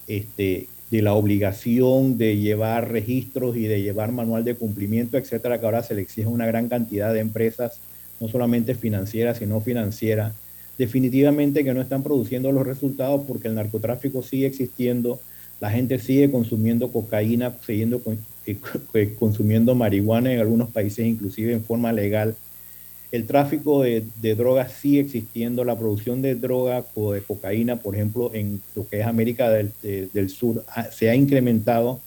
este, de la obligación de llevar registros y de llevar manual de cumplimiento, etcétera, que ahora se le exige a una gran cantidad de empresas, no solamente financieras, sino financieras, definitivamente que no están produciendo los resultados porque el narcotráfico sigue existiendo, la gente sigue consumiendo cocaína, siguiendo eh, consumiendo marihuana en algunos países, inclusive en forma legal el tráfico de, drogas sigue existiendo, la producción de droga o de cocaína, por ejemplo, en lo que es América del, Sur, se ha incrementado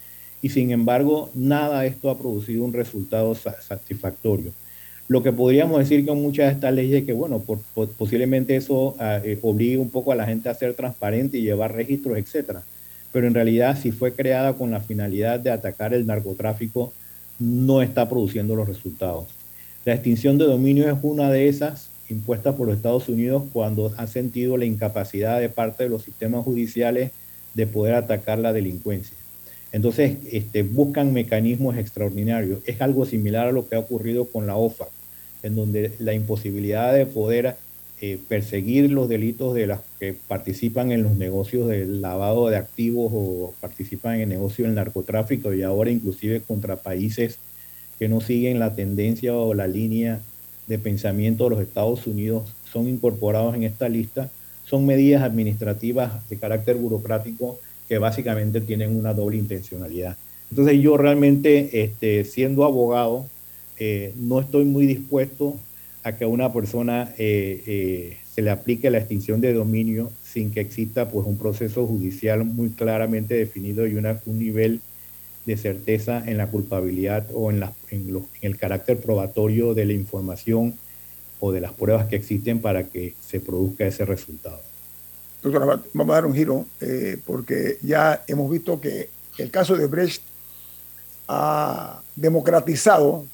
y sin embargo nada de esto ha producido un resultado satisfactorio. Lo que podríamos decir con muchas de estas leyes es que, bueno, posiblemente eso ah, eh, obligue un poco a la gente a ser transparente y llevar registros, etcétera. Pero en realidad, si fue creada con la finalidad de atacar el narcotráfico, no está produciendo los resultados. La extinción de dominio es una de esas impuestas por los Estados Unidos cuando han sentido la incapacidad de parte de los sistemas judiciales de poder atacar la delincuencia. Entonces, este, buscan mecanismos extraordinarios. Es algo similar a lo que ha ocurrido con la OFA, en donde la imposibilidad de poder eh, perseguir los delitos de las que participan en los negocios del lavado de activos o participan en el negocio del narcotráfico y ahora inclusive contra países que no siguen la tendencia o la línea de pensamiento de los Estados Unidos son incorporados en esta lista, son medidas administrativas de carácter burocrático que básicamente tienen una doble intencionalidad. Entonces yo realmente, este, siendo abogado, eh, no estoy muy dispuesto a que a una persona eh, eh, se le aplique la extinción de dominio sin que exista pues, un proceso judicial muy claramente definido y una, un nivel de certeza en la culpabilidad o en, la, en, el carácter probatorio de la información o de las pruebas que existen para que se produzca ese resultado. Doctora, vamos a dar un giro eh, porque ya hemos visto que el caso de Brecht ha democratizado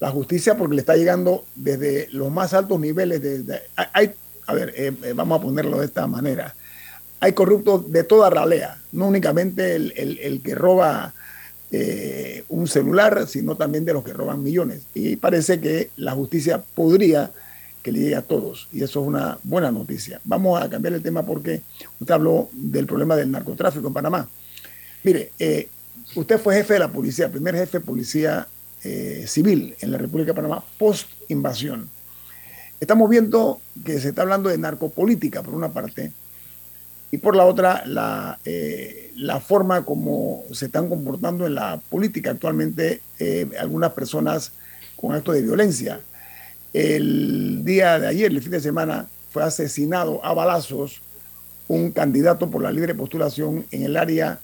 la justicia porque le está llegando desde los más altos niveles. De, hay, a ver, eh, eh, vamos a ponerlo de esta manera. Hay corruptos de toda ralea, no únicamente el, el, el que roba eh, un celular, sino también de los que roban millones. Y parece que la justicia podría que le llegue a todos. Y eso es una buena noticia. Vamos a cambiar el tema porque usted habló del problema del narcotráfico en Panamá. Mire, eh, usted fue jefe de la policía, primer jefe de policía eh, civil en la República de Panamá post invasión. Estamos viendo que se está hablando de narcopolítica por una parte y por la otra la, eh, la forma como se están comportando en la política actualmente eh, algunas personas con actos de violencia. El día de ayer, el fin de semana, fue asesinado a balazos un candidato por la libre postulación en el área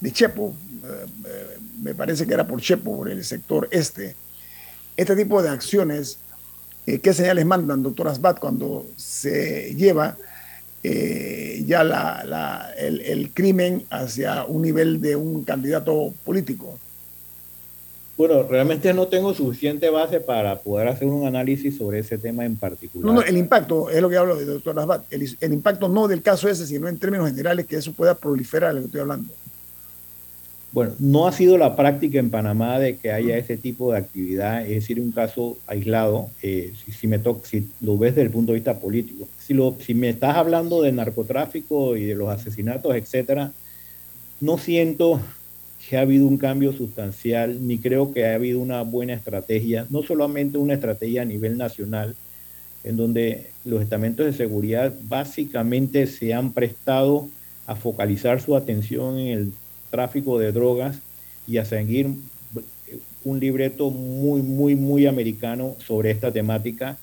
de Chepo, eh, me parece que era por Chepo, por el sector este. Este tipo de acciones, ¿qué señales mandan, doctor Asbat, cuando se lleva eh, ya la, el, crimen hacia un nivel de un candidato político? Bueno, realmente no tengo suficiente base para poder hacer un análisis sobre ese tema en particular. No, no el impacto, es lo que hablo de doctor Asbat, el, el, impacto no del caso ese, sino en términos generales que eso pueda proliferar, lo que estoy hablando. Bueno, no ha sido la práctica en Panamá de que haya ese tipo de actividad, es decir, un caso aislado, eh, si, me si lo ves desde el punto de vista político. Si me estás hablando de narcotráfico y de los asesinatos, etcétera, no siento que ha habido un cambio sustancial, ni creo que ha habido una buena estrategia, no solamente una estrategia a nivel nacional, en donde los estamentos de seguridad básicamente se han prestado a focalizar su atención en el tráfico de drogas y a seguir un libreto muy, muy, muy americano sobre esta temática,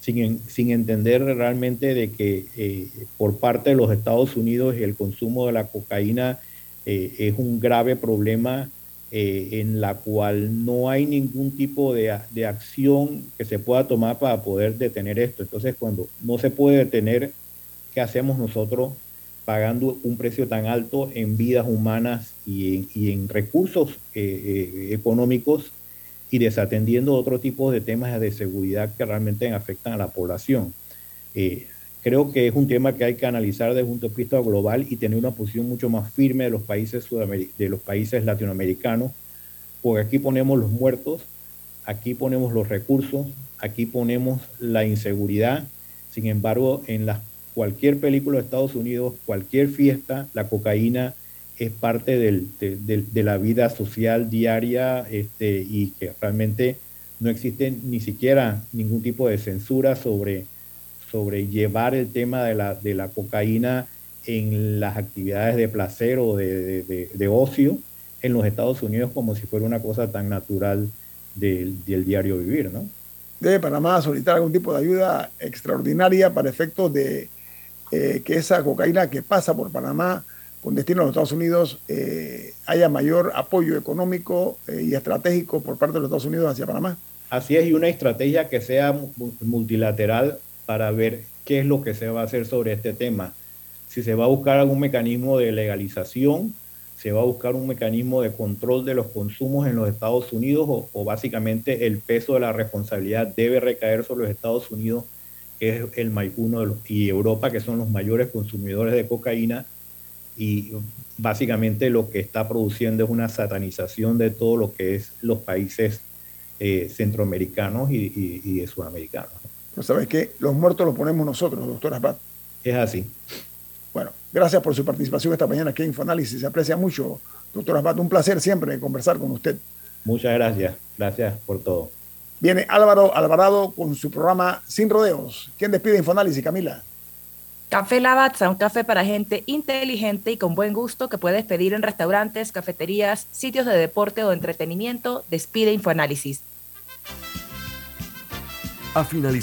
sin, sin entender realmente de que eh, por parte de los Estados Unidos el consumo de la cocaína eh, es un grave problema eh, en la cual no hay ningún tipo de, de, acción que se pueda tomar para poder detener esto. Entonces, cuando no se puede detener, ¿qué hacemos nosotros pagando un precio tan alto en vidas humanas y en, y en recursos eh, económicos y desatendiendo otro tipo de temas de seguridad que realmente afectan a la población? Creo que es un tema que hay que analizar desde un punto de vista global y tener una posición mucho más firme de los países, de los países latinoamericanos, porque aquí ponemos los muertos, aquí ponemos los recursos, aquí ponemos la inseguridad. Sin embargo, en la, cualquier película de Estados Unidos, cualquier fiesta, la cocaína es parte del, de, la vida social diaria este, y que realmente no existe ni siquiera ningún tipo de censura sobre sobre llevar el tema de la, de la cocaína en las actividades de placer o de, de, de, ocio en los Estados Unidos como si fuera una cosa tan natural del, del diario vivir, ¿no? Debe Panamá solicitar algún tipo de ayuda extraordinaria para efectos de eh, que esa cocaína que pasa por Panamá con destino a los Estados Unidos eh, haya mayor apoyo económico eh, y estratégico por parte de los Estados Unidos hacia Panamá. Así es, y una estrategia que sea multilateral para ver qué es lo que se va a hacer sobre este tema. Si se va a buscar algún mecanismo de legalización, se va a buscar un mecanismo de control de los consumos en los Estados Unidos o, o básicamente el peso de la responsabilidad debe recaer sobre los Estados Unidos, que es el uno de los, y Europa, que son los mayores consumidores de cocaína, y básicamente lo que está produciendo es una satanización de todo lo que es los países eh, centroamericanos y, y, y de sudamericanos. Pero sabes que los muertos los ponemos nosotros, doctor Asbat. Es así. Bueno, gracias por su participación esta mañana aquí en Infoanálisis. Se aprecia mucho, doctor Asbat. Un placer siempre conversar con usted. Muchas gracias. Gracias por todo. Viene Álvaro Alvarado con su programa Sin Rodeos. ¿Quién despide Infoanálisis, Camila? Café Lavazza, un café para gente inteligente y con buen gusto que puedes pedir en restaurantes, cafeterías, sitios de deporte o entretenimiento. Despide Infoanálisis. A finalizar